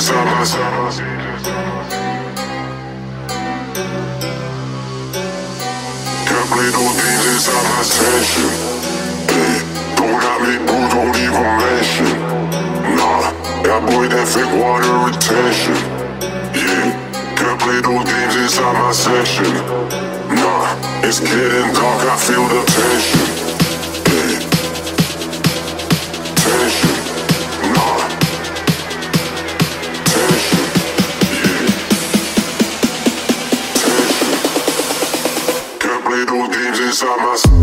just. Can't play no games inside my session. Hey, don't have me, boo, don't even mention. Nah, that boy that fake water retention. Yeah, can't play no games inside my session. Nah, it's getting dark, I feel the tension. time I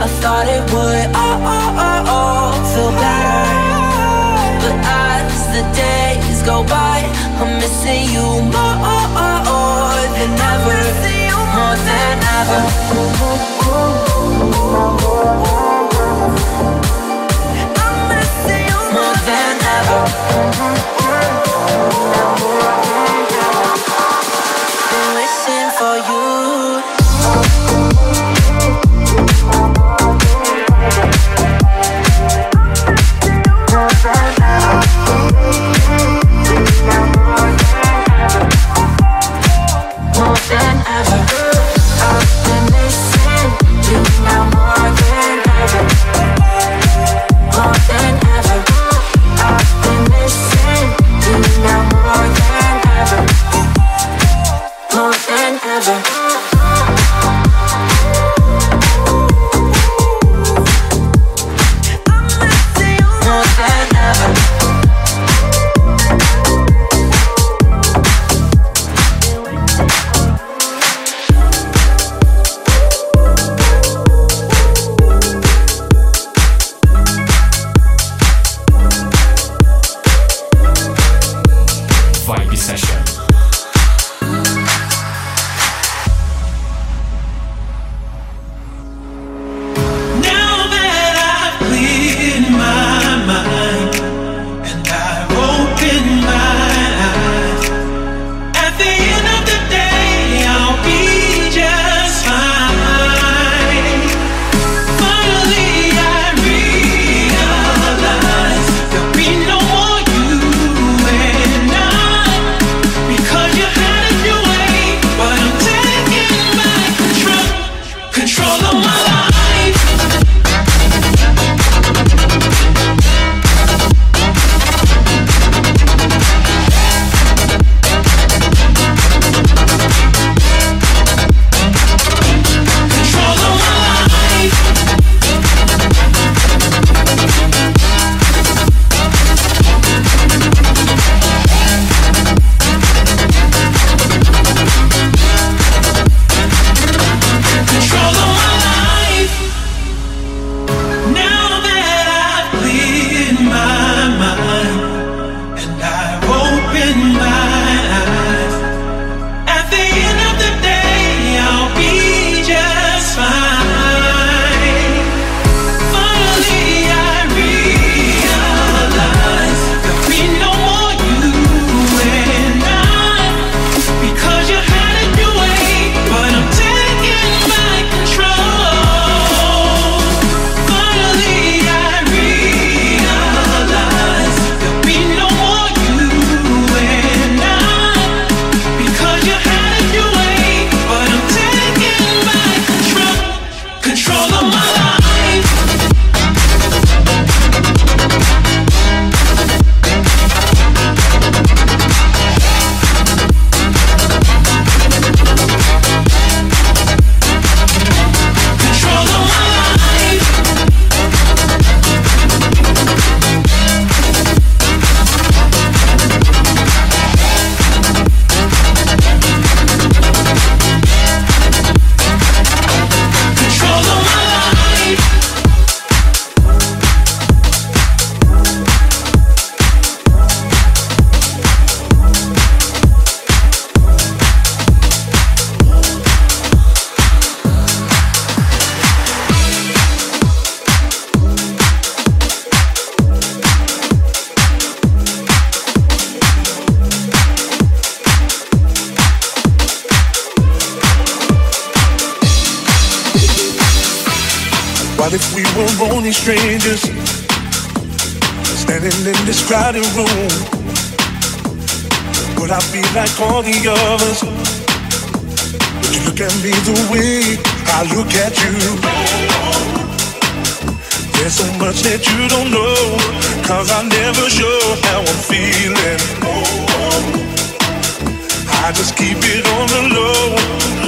I thought it would oh, oh, oh, oh, feel better. But as the days go by I'm missing you more than ever. More than ever. I'm missing you more than ever. like all the others. But you look at me the way I look at you. There's so much that you don't know, cause I never show how I'm feeling. I just keep it on the low.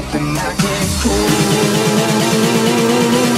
There's nothing I can do.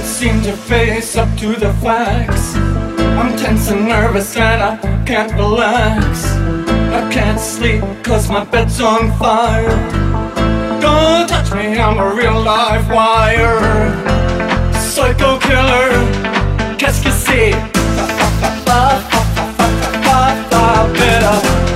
Can't seem to face up to the facts. I'm tense and nervous and I can't relax. I can't sleep cause my bed's on fire. Don't touch me, I'm a real live wire. Psycho killer, qu'est-ce que c'est? Better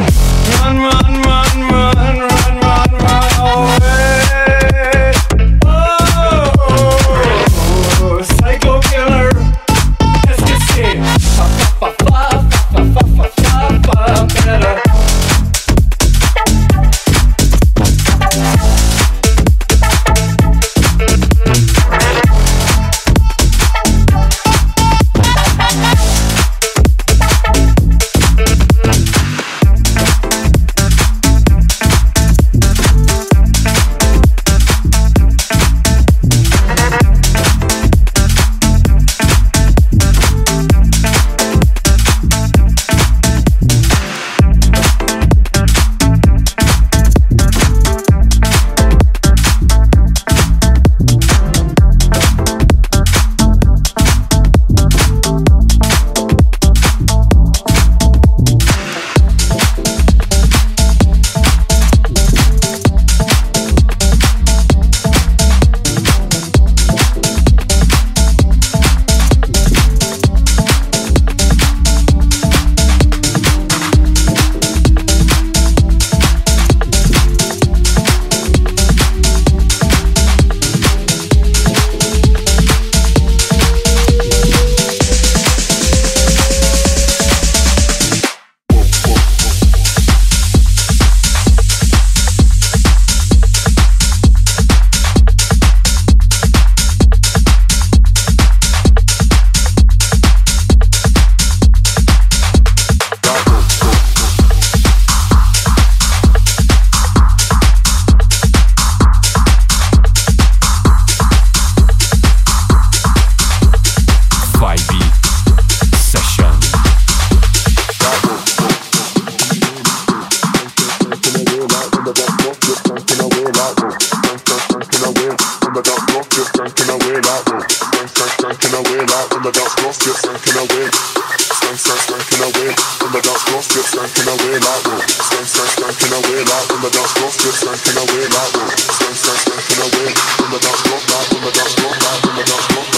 run, run, stankin' away on the dance floor, still stankin' away like oh. Stank, stank, stankin' away like on the dance floor, still stankin' away like oh. Stank, stank, stankin' away on the dance floor, like on the dance floor, like on the dance floor.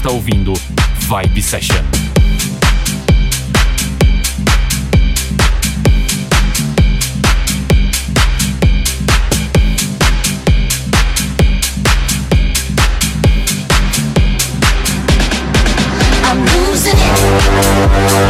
Está ouvindo Vibe Session. I'm losing it.